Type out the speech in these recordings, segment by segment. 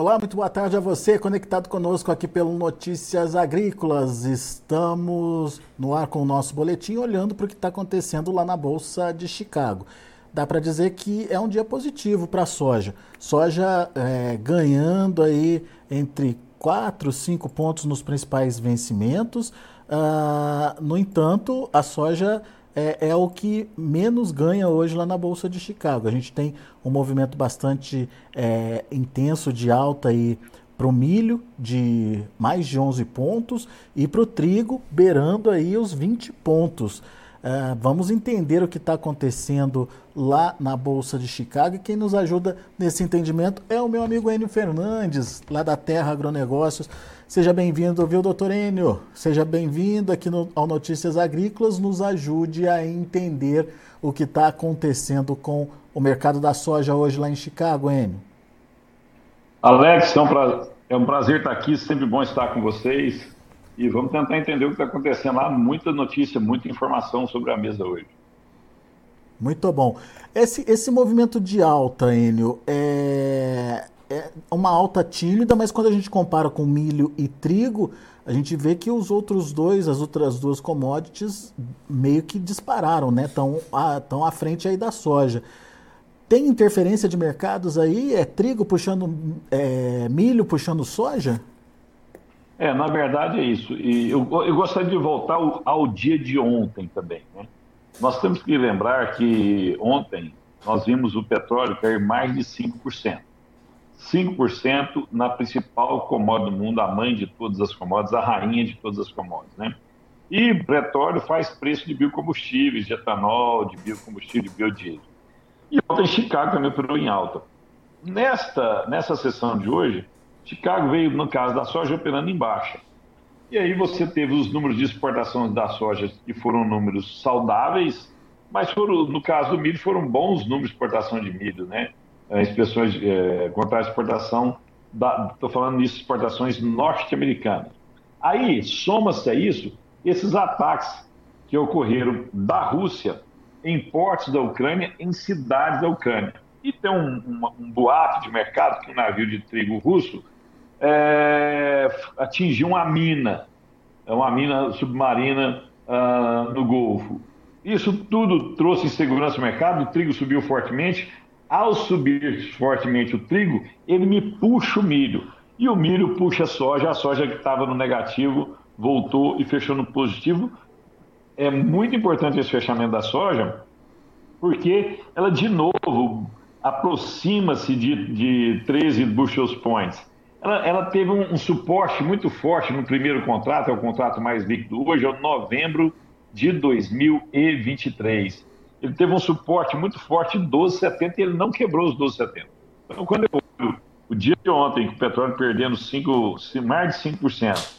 Olá, muito boa tarde a você, conectado conosco aqui pelo Notícias Agrícolas. Estamos no ar com o nosso boletim, olhando para o que está acontecendo lá na Bolsa de Chicago. Dá para dizer que é um dia positivo para a soja. Soja é, ganhando aí entre 4 e 5 pontos nos principais vencimentos. Uh, no entanto, a soja é, é, o que menos ganha hoje lá na Bolsa de Chicago. A gente tem um movimento bastante é, intenso de alta aí para o milho de mais de 11 pontos e para o trigo beirando aí os 20 pontos. Uh, vamos entender o que está acontecendo lá na Bolsa de Chicago e quem nos ajuda nesse entendimento é o meu amigo Enio Fernandes, lá da Terra Agronegócios. Seja bem-vindo, viu, doutor Enio? Seja bem-vindo aqui no, ao Notícias Agrícolas, nos ajude a entender o que está acontecendo com o mercado da soja hoje lá em Chicago, Enio. Alex, é um, prazer, é um prazer estar aqui, sempre bom estar com vocês. E vamos tentar entender o que está acontecendo lá. Muita notícia, muita informação sobre a mesa hoje. Muito bom. Esse, esse movimento de alta, Enio, é, é uma alta tímida, mas quando a gente compara com milho e trigo, a gente vê que os outros dois, as outras duas commodities, meio que dispararam, né? Estão tão à frente aí da soja. Tem interferência de mercados aí? É trigo puxando é, milho, puxando soja? É, na verdade é isso. E eu, eu gostaria de voltar ao, ao dia de ontem também. Né? Nós temos que lembrar que ontem nós vimos o petróleo cair mais de 5%. 5% na principal commodity do mundo, a mãe de todas as commodities, a rainha de todas as commodities, né? E petróleo faz preço de biocombustíveis, de etanol, de biocombustível, de biodiesel. E ontem Chicago também operou em alta. Nesta, nessa sessão de hoje, Chicago veio, no caso da soja, operando em baixa. E aí você teve os números de exportação da soja que foram números saudáveis, mas foram, no caso do milho foram bons números de exportação de milho, né? É, inspeções é, contra a exportação, estou falando nisso, exportações norte-americanas. Aí, soma-se a isso, esses ataques que ocorreram da Rússia em portos da Ucrânia, em cidades da Ucrânia. E tem um, um, um boato de mercado que um navio de trigo russo é, atingiu uma mina, é uma mina submarina uh, no Golfo. Isso tudo trouxe insegurança no mercado, o trigo subiu fortemente, ao subir fortemente o trigo, ele me puxa o milho. E o milho puxa a soja, a soja que estava no negativo voltou e fechou no positivo. É muito importante esse fechamento da soja, porque ela de novo aproxima-se de, de 13 bushels points. Ela, ela teve um, um, suporte muito forte no primeiro contrato, é o contrato mais líquido hoje, é o novembro de 2023 ele teve um suporte muito forte de 12,70 e ele não quebrou os 12,70. Então, quando eu olho o dia de ontem, com o petróleo perdendo 5, mais de 5%,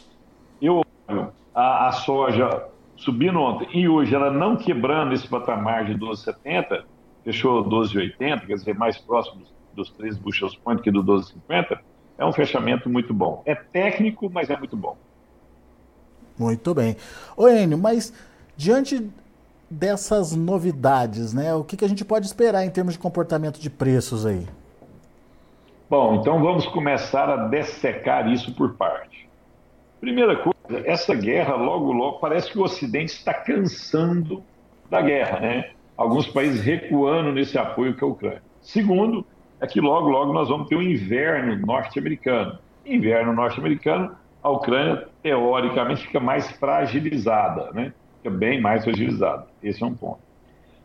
eu olho a, a, soja subindo ontem e hoje ela não quebrando esse patamar de 12,70, fechou 12,80, quer dizer, mais próximo dos 13 bushels point que do 12,50, é um fechamento muito bom. É técnico, mas é muito bom. Muito bem. Ô Enio, mas diante dessas novidades, né? O que, que a gente pode esperar em termos de comportamento de preços aí? Bom, então vamos começar a dessecar isso por parte. Primeira coisa, essa guerra, logo, logo, parece que o Ocidente está cansando da guerra, né? Alguns países recuando nesse apoio que a Ucrânia. Segundo, é que logo, logo nós vamos ter um inverno norte-americano. Inverno norte-americano, a Ucrânia, teoricamente, fica mais fragilizada, né? fica bem mais fragilizado. Esse é um ponto.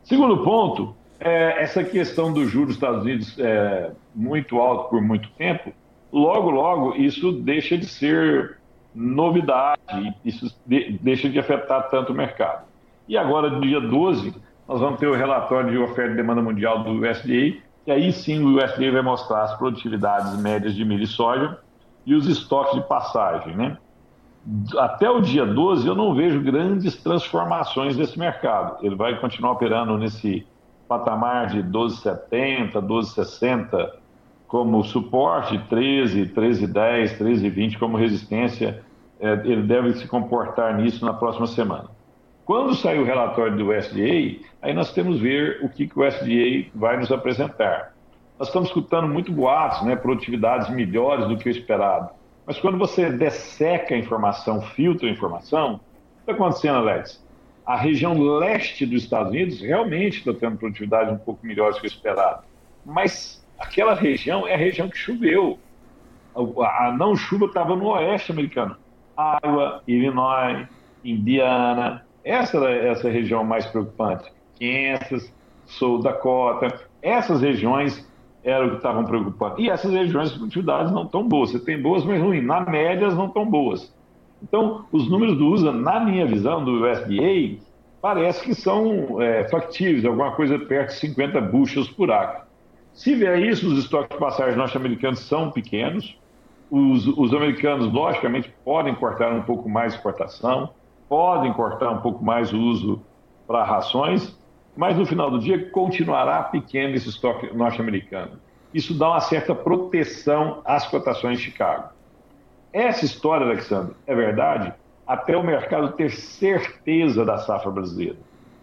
Segundo ponto, é essa questão do juros dos Estados Unidos é, muito alto por muito tempo, logo, logo, isso deixa de ser novidade, isso de, deixa de afetar tanto o mercado. E agora, no dia 12, nós vamos ter o relatório de oferta e demanda mundial do USDA, e aí sim o USDA vai mostrar as produtividades médias de milho e soja e os estoques de passagem, né? até o dia 12 eu não vejo grandes transformações desse mercado. Ele vai continuar operando nesse patamar de 12,70, 12,60 como suporte, 13, 13,10, 13,20 como resistência. É, ele deve se comportar nisso na próxima semana. Quando sair o relatório do USDA, aí nós temos ver o que, que o USDA vai nos apresentar. nós estamos escutando muito boatos, né, produtividades melhores do que o esperado. Mas quando você desseca a informação, filtra a informação, o que está acontecendo, Alex? A região leste dos Estados Unidos realmente está tendo produtividade um pouco melhor do que o esperado. Mas aquela região é a região que choveu. A não chuva estava no oeste americano. Iowa, Illinois, Indiana. Essa era essa região mais preocupante. Kansas, Sul Dakota. Essas regiões eram que estavam preocupando. E essas regiões de produtividade não estão boas. Você tem boas, mas ruins. Na média, não estão boas. Então, os números do USA, na minha visão, do USDA, parece que são é, factíveis, alguma coisa perto de 50 bushels por acre. Se vier isso, os estoques de passagem norte-americanos são pequenos. Os, os, americanos, logicamente, podem cortar um pouco mais a exportação, podem cortar um pouco mais o uso para rações, mas no final do dia continuará pequeno esse estoque norte-americano. Isso dá uma certa proteção às cotações de Chicago. Essa história, Alexandre, é verdade até o mercado ter certeza da safra brasileira.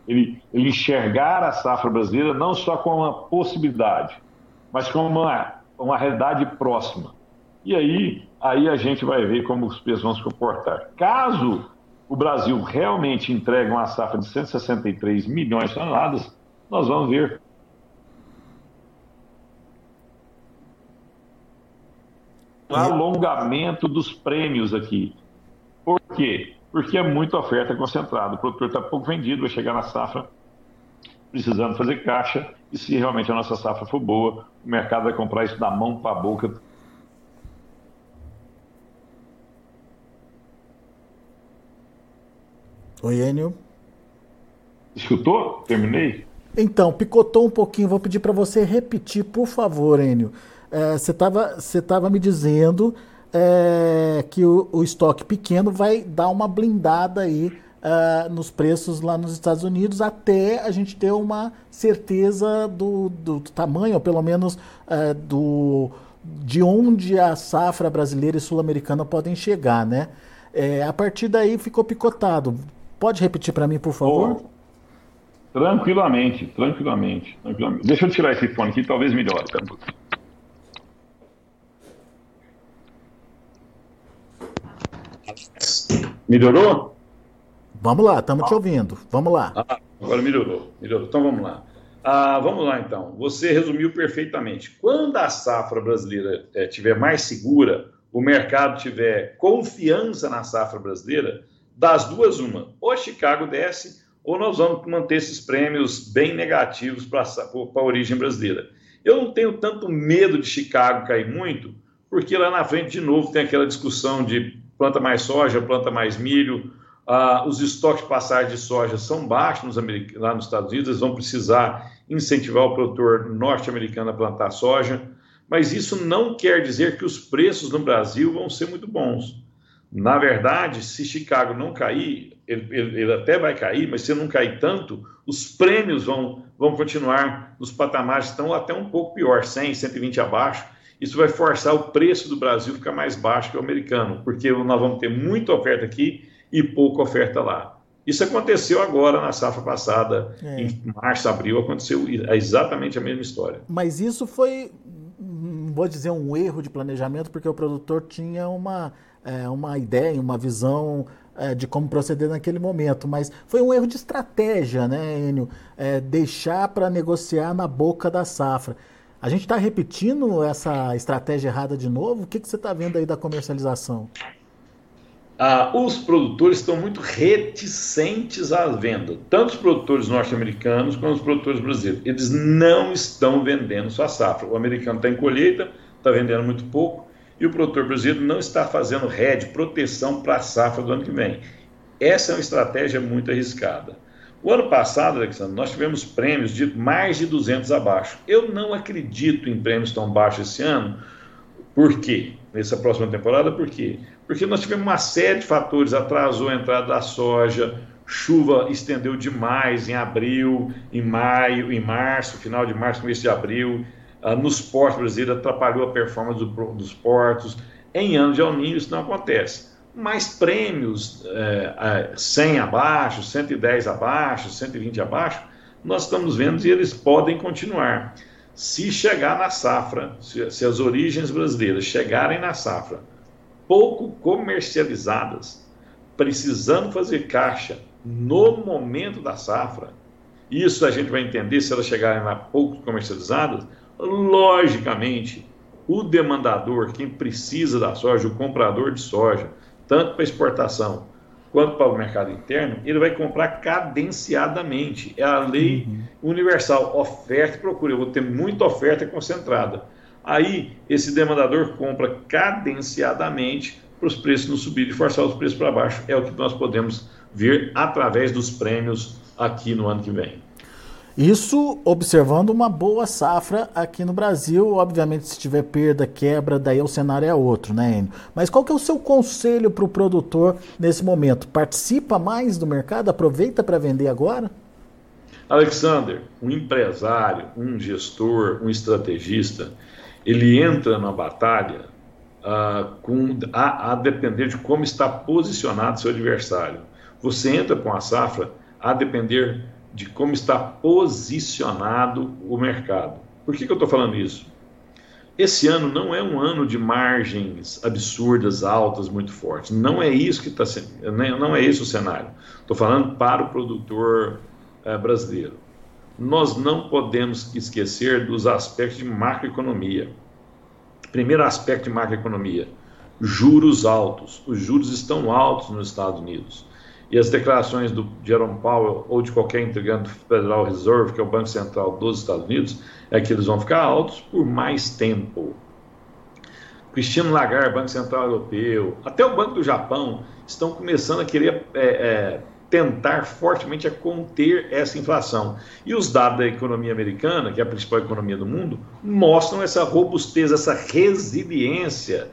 Ele, ele enxergar a safra brasileira não só como uma possibilidade, mas como uma, uma realidade próxima. E aí, aí a gente vai ver como os preços vão se comportar. Caso o Brasil realmente entregue uma safra de 163 milhões de toneladas, nós vamos ver um alongamento dos prêmios aqui. Por quê? Porque é muita oferta concentrada. O produtor está pouco vendido, vai chegar na safra precisando fazer caixa, e se realmente a nossa safra for boa, o mercado vai comprar isso da mão para a boca Oi, Enio. Escutou? Terminei? Então, picotou um pouquinho. Vou pedir para você repetir, por favor, Enio. É, você estava você tava me dizendo é, que o, o, estoque pequeno vai dar uma blindada aí é, nos preços lá nos Estados Unidos até a gente ter uma certeza do, do, do tamanho, ou pelo menos é, do, de onde a safra brasileira e sul-americana podem chegar, né? É, a partir daí ficou picotado. Pode repetir para mim, por favor? Oh, tranquilamente, tranquilamente, tranquilamente. Deixa eu tirar esse fone aqui, talvez melhore. Tá? Melhorou? Vamos lá, estamos te ouvindo. Vamos lá. Ah, agora melhorou, melhorou. Então vamos lá. Ah, vamos lá então. Você resumiu perfeitamente. Quando a safra brasileira estiver eh, mais segura, o mercado tiver confiança na safra brasileira, das duas, uma. Ou Chicago desce, ou nós vamos manter esses prêmios bem negativos para a origem brasileira. Eu não tenho tanto medo de Chicago cair muito, porque lá na frente, de novo, tem aquela discussão de planta mais soja, planta mais milho. Ah, os estoques de passagem de soja são baixos nos lá nos Estados Unidos, eles vão precisar incentivar o produtor norte-americano a plantar soja, mas isso não quer dizer que os preços no Brasil vão ser muito bons. Na verdade, se Chicago não cair, ele, ele, ele, até vai cair, mas se não cair tanto, os prêmios vão, vão continuar nos patamares estão até um pouco pior, 100, 120 abaixo. Isso vai forçar o preço do Brasil ficar mais baixo que o americano, porque nós vamos ter muita oferta aqui e pouca oferta lá. Isso aconteceu agora na safra passada, é. em março, abril, aconteceu exatamente a mesma história. Mas isso foi, não vou dizer um erro de planejamento, porque o produtor tinha uma é, uma ideia, uma visão é, de como proceder naquele momento, mas foi um erro de estratégia, né, Enio? É, deixar para negociar na boca da safra. A gente está repetindo essa estratégia errada de novo? O que, que você está vendo aí da comercialização? Ah, os produtores estão muito reticentes à venda, tanto os produtores norte-americanos quanto os produtores brasileiros. Eles não estão vendendo sua safra. O americano está em colheita, está vendendo muito pouco, e o produtor brasileiro não está fazendo RED, proteção para a safra do ano que vem. Essa é uma estratégia muito arriscada. O ano passado, Alexandre, nós tivemos prêmios de mais de 200 abaixo. Eu não acredito em prêmios tão baixos esse ano. Por quê? Nessa próxima temporada, por quê? Porque nós tivemos uma série de fatores, atrasou a entrada da soja, chuva estendeu demais em abril, em maio, em março, final de março, começo de abril, nos portos brasileiros, atrapalhou a performance do, dos portos. Em anos de El Niño isso não acontece. Mas prêmios é, 100 abaixo, 110 abaixo, 120 abaixo, nós estamos vendo e eles podem continuar. Se chegar na safra, se, se as origens brasileiras chegarem na safra pouco comercializadas, precisando fazer caixa no momento da safra, isso a gente vai entender se elas chegarem lá pouco comercializadas, logicamente, o demandador, quem precisa da soja, o comprador de soja, tanto para exportação quanto para o mercado interno, ele vai comprar cadenciadamente. É a lei uhum. universal, oferta e procura. Eu vou ter muita oferta concentrada. Aí, esse demandador compra cadenciadamente para os preços não subirem e forçar os preços para baixo. É o que nós podemos ver através dos prêmios aqui no ano que vem. Isso observando uma boa safra aqui no Brasil. Obviamente, se tiver perda, quebra, daí o cenário é outro, né, Enio? Mas qual que é o seu conselho para o produtor nesse momento? Participa mais do mercado? Aproveita para vender agora? Alexander, um empresário, um gestor, um estrategista, ele entra na batalha uh, com, a, a depender de como está posicionado seu adversário. Você entra com a safra a depender de como está posicionado o mercado. Por que, que eu estou falando isso? Esse ano não é um ano de margens absurdas, altas, muito fortes. Não é isso que está sendo, não é esse o cenário. Estou falando para o produtor é, brasileiro. Nós não podemos esquecer dos aspectos de macroeconomia. Primeiro aspecto de macroeconomia: juros altos. Os juros estão altos nos Estados Unidos e as declarações do Jerome Powell ou de qualquer integrante do Federal Reserve, que é o Banco Central dos Estados Unidos, é que eles vão ficar altos por mais tempo. Cristiano Lagarde, Banco Central Europeu, até o Banco do Japão estão começando a querer é, é, tentar fortemente a conter essa inflação. E os dados da economia americana, que é a principal economia do mundo, mostram essa robustez, essa resiliência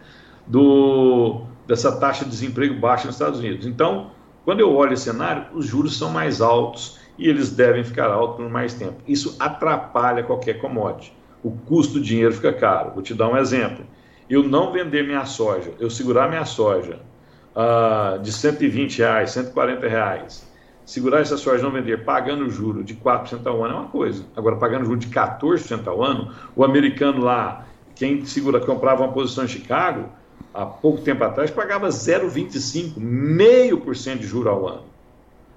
do, dessa taxa de desemprego baixa nos Estados Unidos. Então, quando eu olho o cenário, os juros são mais altos e eles devem ficar altos por mais tempo. Isso atrapalha qualquer commodity. O custo do dinheiro fica caro. Vou te dar um exemplo. Eu não vender minha soja, eu segurar minha soja uh, de 120 reais, 140 reais, segurar essa soja não vender pagando juro de 4% ao ano é uma coisa. Agora, pagando juro de 14% ao ano, o americano lá, quem segura, comprava uma posição em Chicago, há pouco tempo atrás, pagava 0,25, meio por cento de juro ao ano.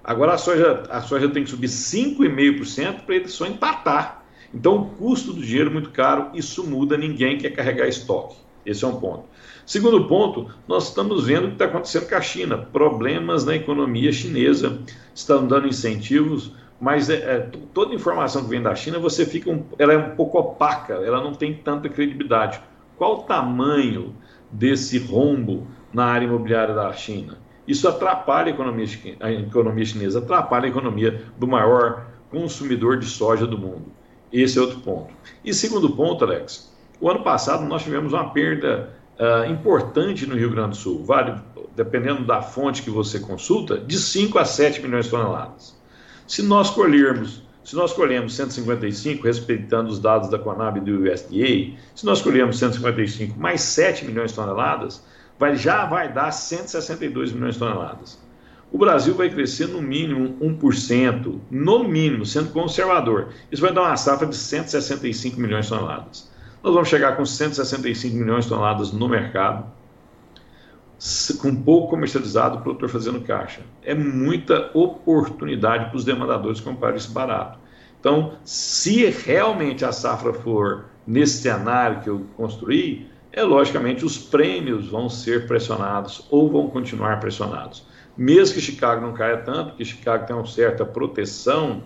Agora a soja, a soja tem que subir 5,5% para ele só empatar. Então o custo do dinheiro é muito caro, isso muda, ninguém quer carregar estoque. Esse é um ponto. Segundo ponto, nós estamos vendo o que está acontecendo com a China. Problemas na economia chinesa, estão dando incentivos, mas é, é, toda informação que vem da China, você fica um, ela é um pouco opaca, ela não tem tanta credibilidade. Qual o tamanho desse rombo na área imobiliária da China. Isso atrapalha a economia, a economia chinesa, atrapalha a economia do maior consumidor de soja do mundo. Esse é outro ponto. E segundo ponto, Alex, o ano passado nós tivemos uma perda uh, importante no Rio Grande do Sul, vale, dependendo da fonte que você consulta, de 5 a 7 milhões de toneladas. Se nós colhermos se nós colhemos 155, respeitando os dados da Conab e do USDA, se nós colhemos 155 mais 7 milhões de toneladas, vai, já vai dar 162 milhões de toneladas. O Brasil vai crescer no mínimo 1%, no mínimo, sendo conservador. Isso vai dar uma safra de 165 milhões de toneladas. Nós vamos chegar com 165 milhões de toneladas no mercado com pouco comercializado, o produtor fazendo caixa. É muita oportunidade para os demandadores comprar isso barato. Então, se realmente a safra for nesse cenário que eu construí, é logicamente os prêmios vão ser pressionados ou vão continuar pressionados. Mesmo que Chicago não caia tanto, que Chicago tem uma certa proteção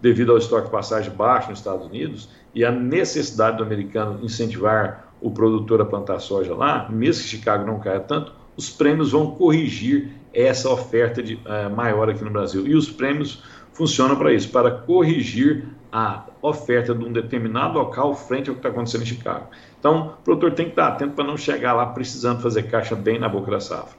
devido ao estoque de passagem baixo nos Estados Unidos e a necessidade do americano incentivar o produtor a plantar soja lá, mesmo que Chicago não caia tanto, os prêmios vão corrigir essa oferta de, uh, maior aqui no Brasil. E os prêmios funcionam para isso, para corrigir a oferta de um determinado local frente ao que está acontecendo em Chicago. Então, o produtor tem que estar atento para não chegar lá precisando fazer caixa bem na boca da safra.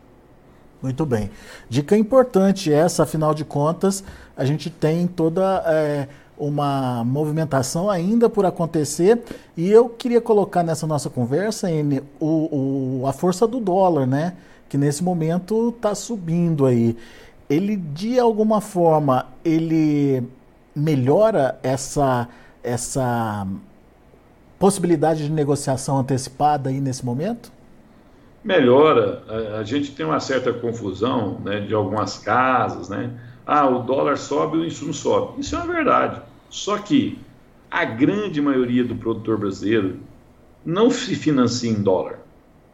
Muito bem. Dica importante essa, afinal de contas, a gente tem toda é, uma movimentação ainda por acontecer e eu queria colocar nessa nossa conversa, N, o, o, a força do dólar, né? que nesse momento está subindo aí. Ele, de alguma forma, ele melhora essa, essa possibilidade de negociação antecipada aí nesse momento? Melhora. A, gente tem uma certa confusão né, de algumas casas, né? Ah, o dólar sobe, o insumo sobe. Isso é uma verdade. Só que a grande maioria do produtor brasileiro não se financia em dólar.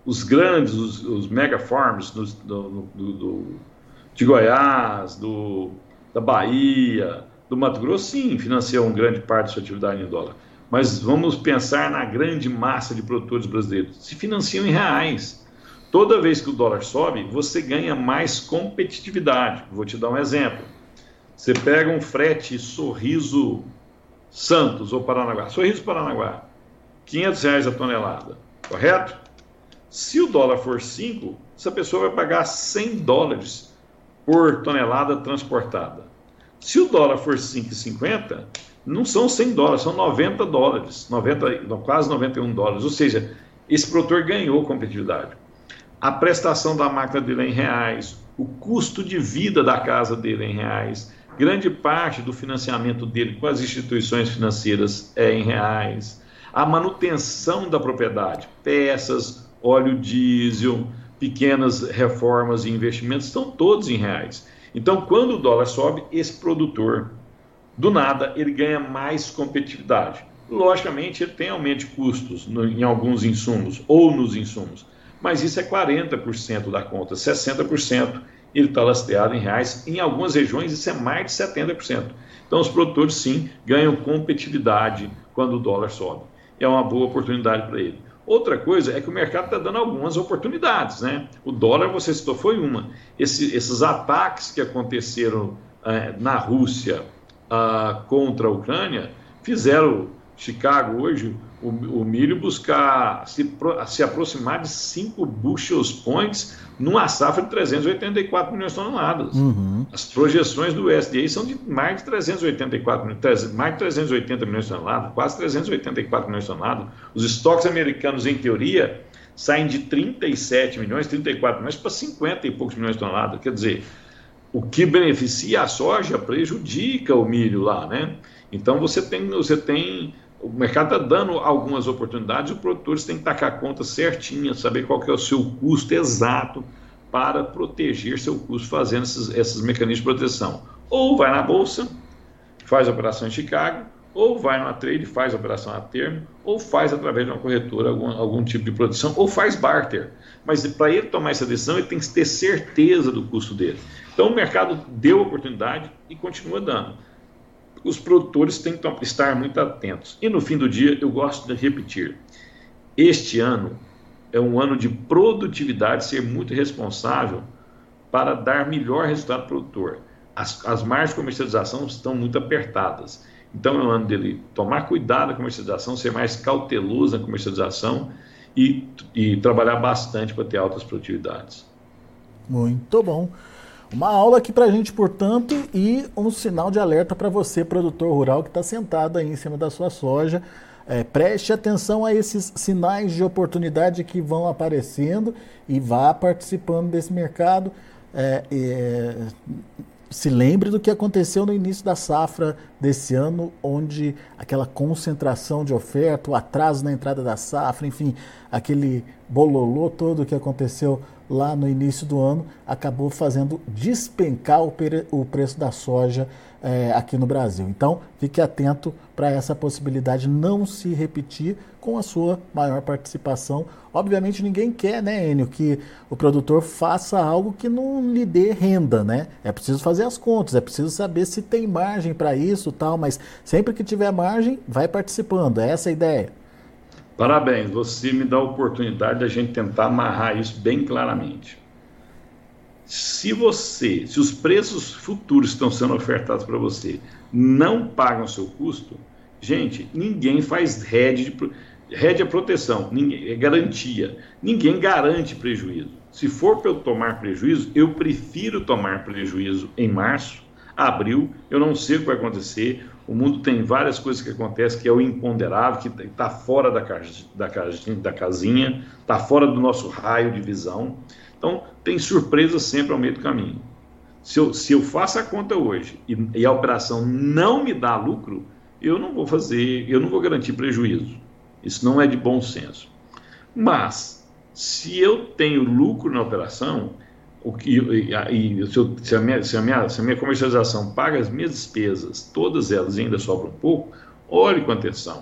Os grandes, os, os mega farms do, do, do, de Goiás, do, da Bahia, do Mato Grosso, sim, financiam grande parte da sua atividade em dólar. Mas vamos pensar na grande massa de produtores brasileiros. Se financiam em reais. Toda vez que o dólar sobe, você ganha mais competitividade. Vou te dar um exemplo. Você pega um frete Sorriso Santos ou Paranaguá. Sorriso Paranaguá, 500 reais a tonelada, correto? Se o dólar for 5, essa pessoa vai pagar 100 dólares por tonelada transportada. Se o dólar for 5,50, não são 100 dólares, são 90 dólares, 90, quase 91 dólares. Ou seja, esse produtor ganhou competitividade. A prestação da máquina dele é em reais, o custo de vida da casa dele é em reais, grande parte do financiamento dele com as instituições financeiras é em reais, a manutenção da propriedade, peças, óleo diesel, pequenas reformas e investimentos estão todos em reais. Então, quando o dólar sobe, esse produtor, do nada, ele ganha mais competitividade. Logicamente, ele tem aumento de custos no, em alguns insumos ou nos insumos, mas isso é 40% da conta, 60% ele está lastreado em reais. Em algumas regiões, isso é mais de 70%. Então, os produtores, sim, ganham competitividade quando o dólar sobe. É uma boa oportunidade para ele. Outra coisa é que o mercado está dando algumas oportunidades, né? O dólar, você citou, foi uma. Esse, esses ataques que aconteceram é, na Rússia ah, contra a Ucrânia fizeram Chicago hoje, o, o milho buscar se, se aproximar de 5 bushels points numa safra de 384 milhões de toneladas. Uhum. As projeções do USDA são de mais de 384 mais de 380 milhões de toneladas, quase 384 milhões de toneladas. Os estoques americanos, em teoria, saem de 37 milhões, 34 milhões para 50 e poucos milhões de toneladas. Quer dizer, o que beneficia a soja prejudica o milho lá, né? Então você tem, você tem o mercado está dando algumas oportunidades, os produtores têm que tacar a conta certinha, saber qual que é o seu custo exato para proteger seu custo fazendo esses, esses mecanismos de proteção. Ou vai na bolsa, faz a operação em Chicago, ou vai numa trade, faz a operação a termo, ou faz através de uma corretora algum, algum tipo de proteção, ou faz barter. Mas para ele tomar essa decisão, ele tem que ter certeza do custo dele. Então o mercado deu oportunidade e continua dando os produtores têm que estar muito atentos. E no fim do dia, eu gosto de repetir: este ano é um ano de produtividade, ser muito responsável para dar melhor resultado para o produtor. As, as margens de comercialização estão muito apertadas. Então é um ano dele tomar cuidado na comercialização, ser mais cauteloso na comercialização e, e trabalhar bastante para ter altas produtividades. Muito bom. Uma aula aqui para a gente, portanto, e um sinal de alerta para você, produtor rural, que está sentado aí em cima da sua soja. É, preste atenção a esses sinais de oportunidade que vão aparecendo e vá participando desse mercado. É, é, se lembre do que aconteceu no início da safra desse ano, onde aquela concentração de oferta, o atraso na entrada da safra, enfim, aquele bololô todo que aconteceu lá no início do ano, acabou fazendo despencar o, o preço da soja é, aqui no Brasil. Então, fique atento para essa possibilidade não se repetir com a sua maior participação. Obviamente, ninguém quer, né, Enio, que o produtor faça algo que não lhe dê renda, né? É preciso fazer as contas, é preciso saber se tem margem para isso tal, mas sempre que tiver margem, vai participando. É essa a ideia. Parabéns, você me dá a oportunidade da gente tentar amarrar isso bem claramente. Se você, se os preços futuros estão sendo ofertados para você não pagam seu custo, gente, ninguém faz rede de rede é proteção, ninguém, é garantia. Ninguém garante prejuízo. Se for para eu tomar prejuízo, eu prefiro tomar prejuízo em março, abril, eu não sei o que vai acontecer. O mundo tem várias coisas que acontecem que é o imponderável, que está fora da, da, da casinha, está fora do nosso raio de visão. Então, tem surpresas sempre ao meio do caminho. Se eu, se eu faço a conta hoje e, e a operação não me dá lucro, eu não vou fazer, eu não vou garantir prejuízo. Isso não é de bom senso. Mas, se eu tenho lucro na operação, o que, e, e se, eu, se, a minha, se, a minha, se a minha comercialização paga as minhas despesas, todas elas ainda sobram um pouco, olhe com atenção.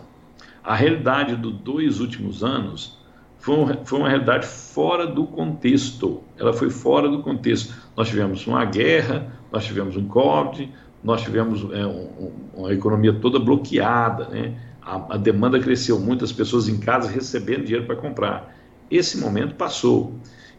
A realidade dos dois últimos anos foi, um, foi uma realidade fora do contexto. Ela foi fora do contexto. Nós tivemos uma guerra, nós tivemos um Covid, nós tivemos é, um, uma economia toda bloqueada, né? A, a, demanda cresceu, muitas pessoas em casa recebendo dinheiro para comprar. Esse momento passou.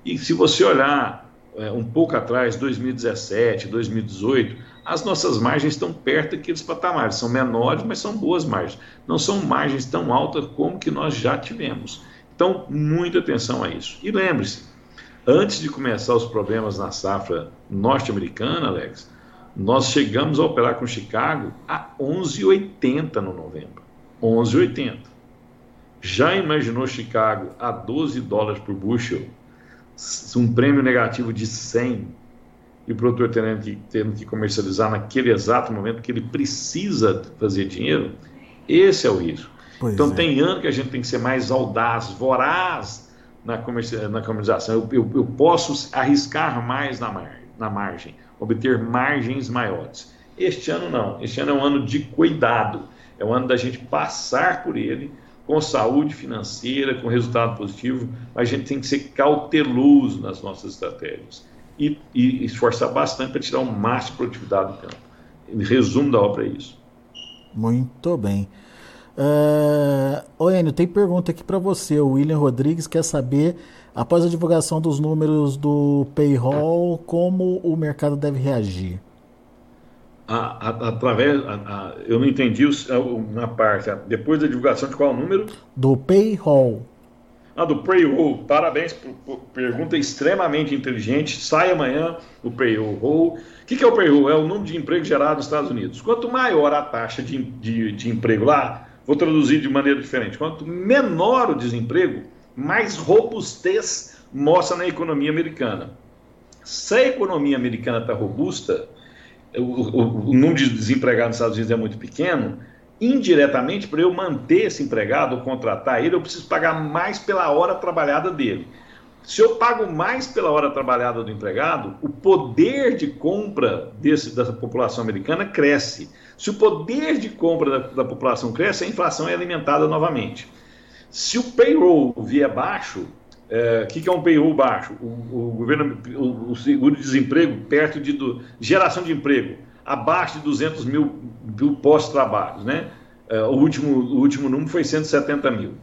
E se você olhar é, um pouco atrás, 2017, 2018, as nossas margens estão perto daqueles patamares. São menores, mas são boas margens. Não são margens tão altas como que nós já tivemos. Então, muita atenção a isso. E lembre-se, antes de começar os problemas na safra norte-americana, Alex, nós chegamos a operar com Chicago a 11,80 no novembro. 11,80. Já imaginou Chicago a 12 dólares por bushel, um prêmio negativo de 100 e o produtor tendo que, tendo que comercializar naquele exato momento que ele precisa fazer dinheiro? Esse é o risco. Pois então, é. tem ano que a gente tem que ser mais audaz, voraz na, na comercialização. Eu, eu, eu, posso arriscar mais na, mar, na margem, obter margens maiores. Este ano não. Este ano é um ano de cuidado. É um ano da gente passar por ele com saúde financeira, com resultado positivo, a gente tem que ser cauteloso nas nossas estratégias e, e esforçar bastante para tirar o máximo de produtividade do campo. Resumo da obra é isso. Muito bem. Uh, Ô Enio, tem pergunta aqui para você. O William Rodrigues quer saber, após a divulgação dos números do payroll, como o mercado deve reagir? A, a, através, a, eu não entendi uma parte. Depois da divulgação de qual número? Do payroll. Ah, do payroll. Parabéns por, por pergunta extremamente inteligente. Sai amanhã o payroll. O que, que é o payroll? É o número de emprego gerado nos Estados Unidos. Quanto maior a taxa de, de, de emprego lá, Vou traduzir de maneira diferente. Quanto menor o desemprego, mais robustez mostra na economia americana. Se a economia americana está robusta, o, o, o, número de desempregados nos Estados Unidos é muito pequeno, indiretamente, para eu manter esse empregado ou contratar ele, eu preciso pagar mais pela hora trabalhada dele. Se eu pago mais pela hora trabalhada do empregado, o poder de compra desse, dessa população americana cresce. Se o poder de compra da, da população cresce, a inflação é alimentada novamente. Se o payroll vier baixo, é, que, que, é um payroll baixo? O, o governo, o, o seguro-desemprego perto de do, geração de emprego, abaixo de 200 mil, mil pós-trabalhos, né? É, o, último, o último número foi 170 mil.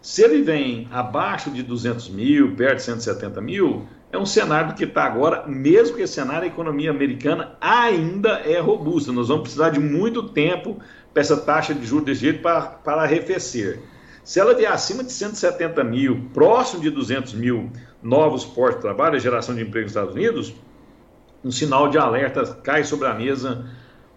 Se ele vem abaixo de 200 mil, perto de 170 mil, é um cenário que está agora, mesmo que esse cenário, a economia americana ainda é robusta. Nós vamos precisar de muito tempo para essa taxa de juros desse jeito para, para arrefecer. Se ela vier acima de 170 mil, próximo de 200 mil novos postos de trabalho, a geração de emprego nos Estados Unidos, um sinal de alerta cai sobre a mesa.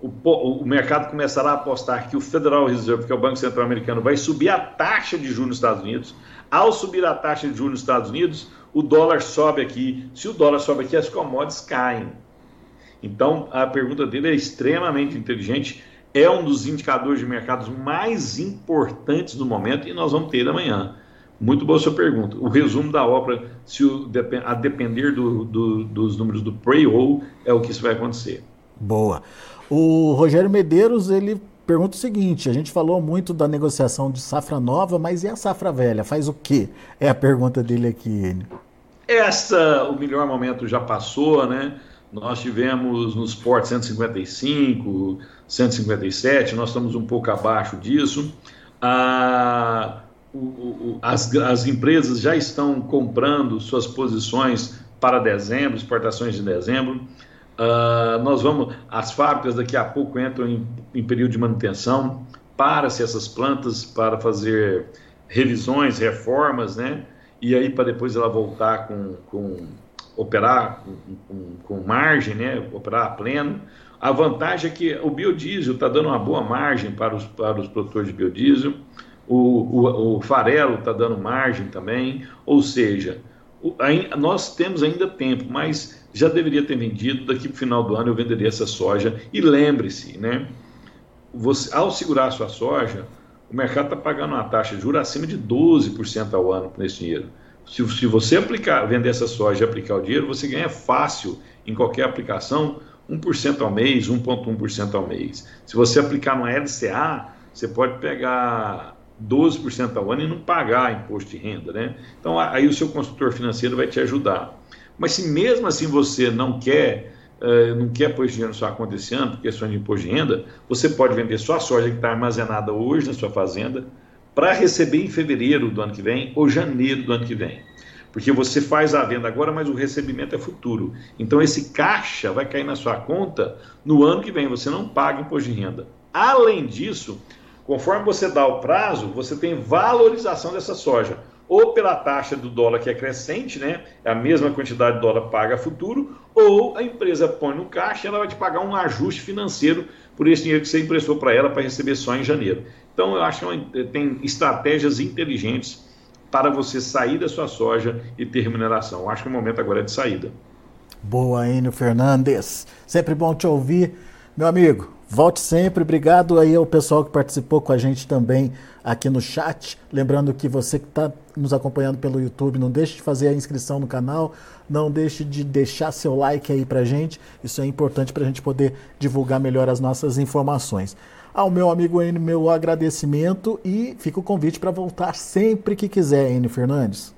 O, o, mercado começará a apostar que o Federal Reserve, que é o Banco Central Americano, vai subir a taxa de juros nos Estados Unidos. Ao subir a taxa de juros nos Estados Unidos, o dólar sobe aqui. Se o dólar sobe aqui, as commodities caem. Então, a pergunta dele é extremamente inteligente. É um dos indicadores de mercados mais importantes do momento e nós vamos ter amanhã. Muito boa sua pergunta. O resumo da obra, se o, a depender do, do, dos números do payroll, é o que isso vai acontecer. Boa. O Rogério Medeiros, ele pergunta o seguinte: a gente falou muito da negociação de safra nova, mas e a safra velha? Faz o quê? É a pergunta dele aqui. Essa, o melhor momento já passou, né? Nós tivemos nos portos 155, 157, nós estamos um pouco abaixo disso. Ah, o, o, as, as empresas já estão comprando suas posições para dezembro, exportações de dezembro. Uh, nós vamos, as fábricas daqui a pouco entram em, em período de manutenção, para-se essas plantas para fazer revisões, reformas, né? E aí para depois ela voltar com, com operar com, com, com, margem, né? Operar a pleno. A vantagem é que o biodiesel está dando uma boa margem para os, para os produtores de biodiesel, o, o, o farelo está dando margem também, ou seja, o, nós temos ainda tempo, mas já deveria ter vendido, daqui para o final do ano eu venderia essa soja. E lembre-se, né? Você, ao segurar a sua soja, o mercado está pagando uma taxa de juros acima de 12% ao ano por esse dinheiro. Se, se você aplicar, vender essa soja e aplicar o dinheiro, você ganha fácil em qualquer aplicação 1% ao mês, 1,1% ao mês. Se você aplicar no LCA, você pode pegar 12% ao ano e não pagar imposto de renda, né? Então aí o seu consultor financeiro vai te ajudar. Mas se mesmo assim você não quer uh, não quer pôr dinheiro na sua conta esse ano, por questão de imposto de renda, você pode vender sua soja que está armazenada hoje na sua fazenda para receber em fevereiro do ano que vem ou janeiro do ano que vem. Porque você faz a venda agora, mas o recebimento é futuro. Então esse caixa vai cair na sua conta no ano que vem, você não paga imposto de renda. Além disso, Conforme você dá o prazo, você tem valorização dessa soja, ou pela taxa do dólar que é crescente, né? É a mesma quantidade de dólar paga futuro, ou a empresa põe no caixa ela vai te pagar um ajuste financeiro por esse dinheiro que você emprestou para ela para receber só em janeiro. Então, eu acho que tem estratégias inteligentes para você sair da sua soja e ter remuneração. Acho que o momento agora é de saída. Boa, Enio Fernandes. Sempre bom te ouvir. Meu amigo, Volte sempre, obrigado aí ao pessoal que participou com a gente também aqui no chat. Lembrando que você que está nos acompanhando pelo YouTube, não deixe de fazer a inscrição no canal, não deixe de deixar seu like aí pra gente. Isso é importante para a gente poder divulgar melhor as nossas informações. Ao meu amigo Enio, meu agradecimento e fica o convite para voltar sempre que quiser, Enio Fernandes.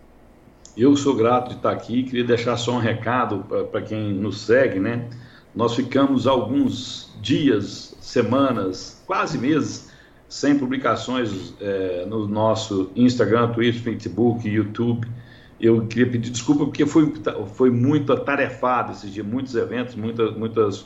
Eu sou grato de estar aqui, queria deixar só um recado para quem nos segue, né? Nós ficamos alguns dias, semanas, quase meses, sem publicações é, no nosso Instagram, Twitter, Facebook, YouTube. Eu queria pedir desculpa porque foi, foi muito atarefado esses dias, muitos eventos, muitas, muitas.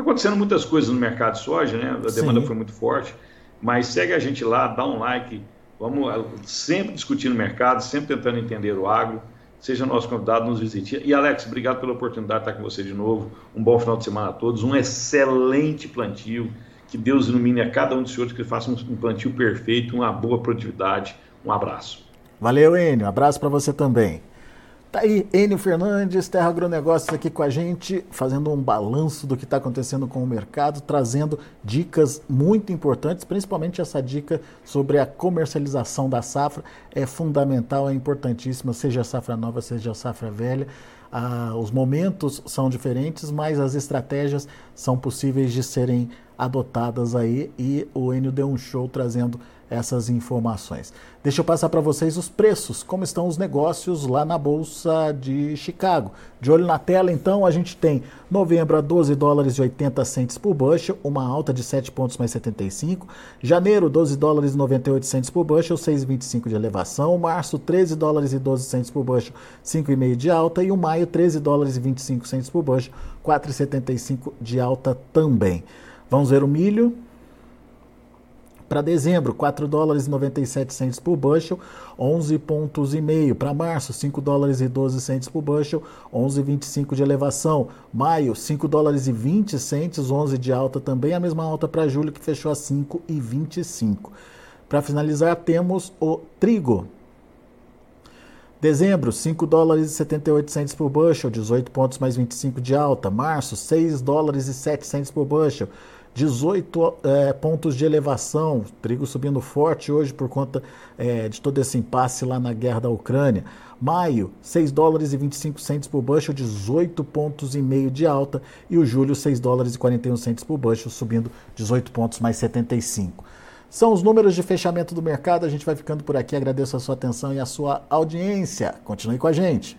Acontecendo muitas coisas no mercado de soja, né? A demanda Sim. foi muito forte. Mas segue a gente lá, dá um like, vamos sempre discutindo o mercado, sempre tentando entender o agro seja nosso convidado, nos visite. E Alex, obrigado pela oportunidade de estar com você de novo. Um bom final de semana a todos, um excelente plantio. Que Deus ilumine a cada um dos senhores que faça um plantio perfeito, uma boa produtividade. Um abraço. Valeu, Enio. Abraço para você também. Tá aí, Enio Fernandes, Terra Agronegócios aqui com a gente, fazendo um balanço do que está acontecendo com o mercado, trazendo dicas muito importantes, principalmente essa dica sobre a comercialização da safra. É fundamental, é importantíssima, seja a safra nova, seja a safra velha. Ah, os momentos são diferentes, mas as estratégias são possíveis de serem adotadas aí e o Enio deu um show trazendo essas informações. Deixa eu passar para vocês os preços, como estão os negócios lá na Bolsa de Chicago. De olho na tela, então, a gente tem novembro a 12 dólares e 80 centes por bushel, uma alta de 7 pontos mais 75. Janeiro, 12 dólares e 98 centes por bushel, 6,25 de elevação. Março, 13 dólares e 12 centes por bushel, 5,5 de alta. E o maio, 13 dólares e 25 centes por bushel, 4,75 de alta também. Vamos ver o milho. Para dezembro, 4 dólares e 97 centes por bushel, 11 pontos e meio. Para março, 5 dólares e 12 centes por bushel, 11,25 de elevação. Maio, 5 dólares e 20 centes, 11 de alta também. A mesma alta para julho, que fechou a 5,25. Para finalizar, temos o trigo. Dezembro, 5 dólares e 78 centes por bushel, 18 pontos mais 25 de alta. Março, 6 dólares e 7 centes por bushel, 18 é, pontos de elevação, trigo subindo forte hoje por conta é, de todo esse impasse lá na guerra da Ucrânia. Maio, 6 dólares e 25 centos por bushel, 18 pontos e meio de alta. E o julho, 6 dólares e 41 centos por bushel, subindo 18 pontos mais 75. São os números de fechamento do mercado. A gente vai ficando por aqui. Agradeço a sua atenção e a sua audiência. Continue com a gente.